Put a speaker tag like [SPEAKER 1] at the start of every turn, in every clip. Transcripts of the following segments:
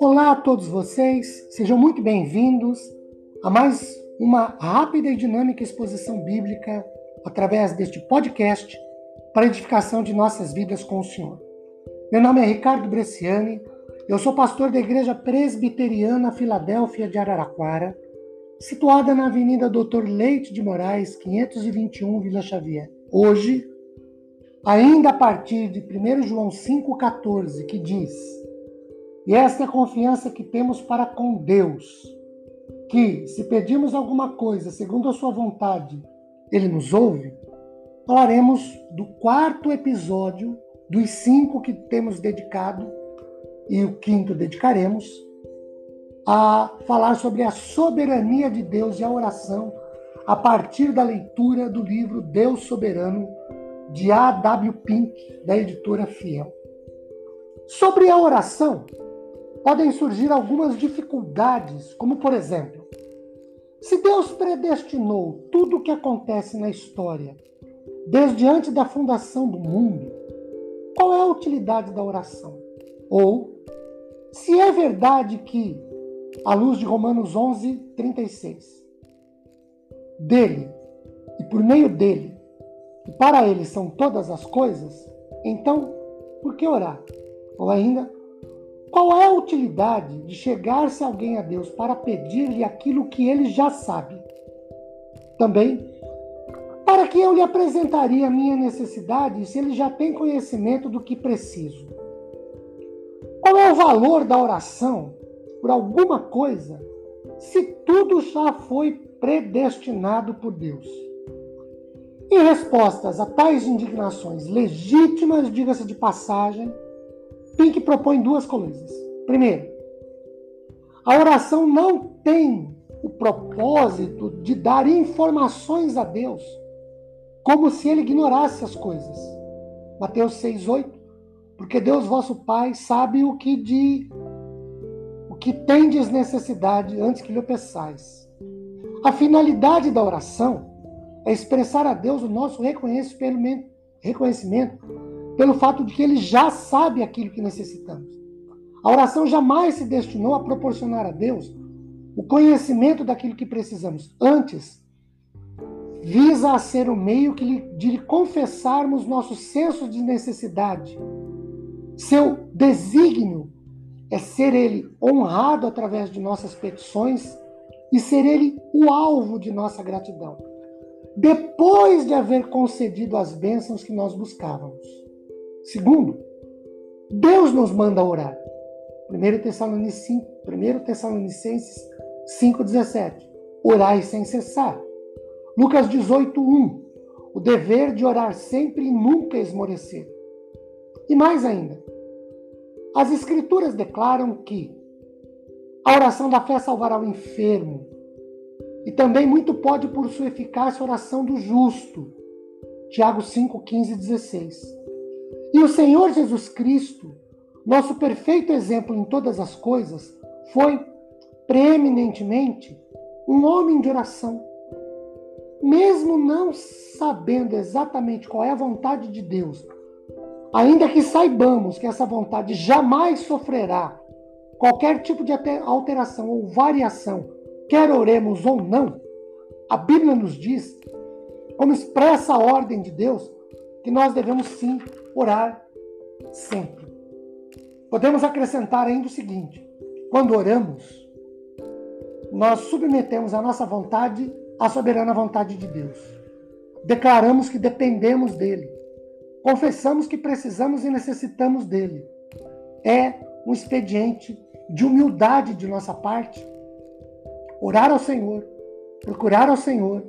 [SPEAKER 1] Olá a todos vocês, sejam muito bem-vindos a mais uma rápida e dinâmica exposição bíblica através deste podcast para edificação de nossas vidas com o Senhor. Meu nome é Ricardo Bresciani, eu sou pastor da Igreja Presbiteriana Filadélfia de Araraquara, situada na Avenida Doutor Leite de Moraes, 521, Vila Xavier. Hoje, ainda a partir de 1 João 5,14, que diz e esta é a confiança que temos para com Deus, que se pedirmos alguma coisa segundo a sua vontade, ele nos ouve. Falaremos do quarto episódio dos cinco que temos dedicado e o quinto dedicaremos a falar sobre a soberania de Deus e a oração a partir da leitura do livro Deus Soberano de A. W. Pink, da editora Fiel. Sobre a oração, podem surgir algumas dificuldades, como por exemplo, se Deus predestinou tudo o que acontece na história desde antes da fundação do mundo, qual é a utilidade da oração? Ou, se é verdade que, à luz de Romanos 11, 36, dele e por meio dele, e para ele são todas as coisas, então, por que orar? Ou ainda, qual é a utilidade de chegar-se alguém a Deus para pedir-lhe aquilo que ele já sabe? Também, para que eu lhe apresentaria minha necessidade se ele já tem conhecimento do que preciso? Qual é o valor da oração por alguma coisa se tudo já foi predestinado por Deus? Em respostas a tais indignações legítimas, diga-se de passagem, Pink propõe duas coisas. Primeiro, a oração não tem o propósito de dar informações a Deus, como se ele ignorasse as coisas. Mateus 6:8, porque Deus vosso Pai sabe o que de o que tendes necessidade antes que lhe peçais. A finalidade da oração é expressar a Deus o nosso reconhecimento, reconhecimento pelo fato de que ele já sabe aquilo que necessitamos. A oração jamais se destinou a proporcionar a Deus o conhecimento daquilo que precisamos. Antes, visa a ser o meio que de lhe confessarmos nosso senso de necessidade. Seu desígnio é ser ele honrado através de nossas petições e ser ele o alvo de nossa gratidão, depois de haver concedido as bênçãos que nós buscávamos. Segundo, Deus nos manda orar. 1 Tessalonicenses, 1 Tessalonicenses 5,17. Orai sem cessar. Lucas 18,1. O dever de orar sempre e nunca esmorecer. E mais ainda, as Escrituras declaram que a oração da fé salvará o enfermo. E também muito pode por sua eficácia a oração do justo. Tiago 5, 15 e 16. E o Senhor Jesus Cristo, nosso perfeito exemplo em todas as coisas, foi preeminentemente um homem de oração. Mesmo não sabendo exatamente qual é a vontade de Deus, ainda que saibamos que essa vontade jamais sofrerá qualquer tipo de alteração ou variação, quer oremos ou não, a Bíblia nos diz, como expressa a ordem de Deus, que nós devemos sim orar sempre. Podemos acrescentar ainda o seguinte: quando oramos, nós submetemos a nossa vontade à soberana vontade de Deus. Declaramos que dependemos dele. Confessamos que precisamos e necessitamos dele. É um expediente de humildade de nossa parte. Orar ao Senhor, procurar ao Senhor,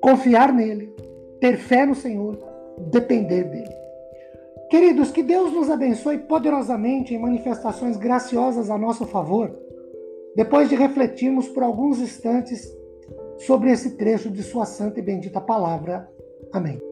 [SPEAKER 1] confiar nele, ter fé no Senhor, depender dele. Queridos, que Deus nos abençoe poderosamente em manifestações graciosas a nosso favor, depois de refletirmos por alguns instantes sobre esse trecho de Sua santa e bendita palavra. Amém.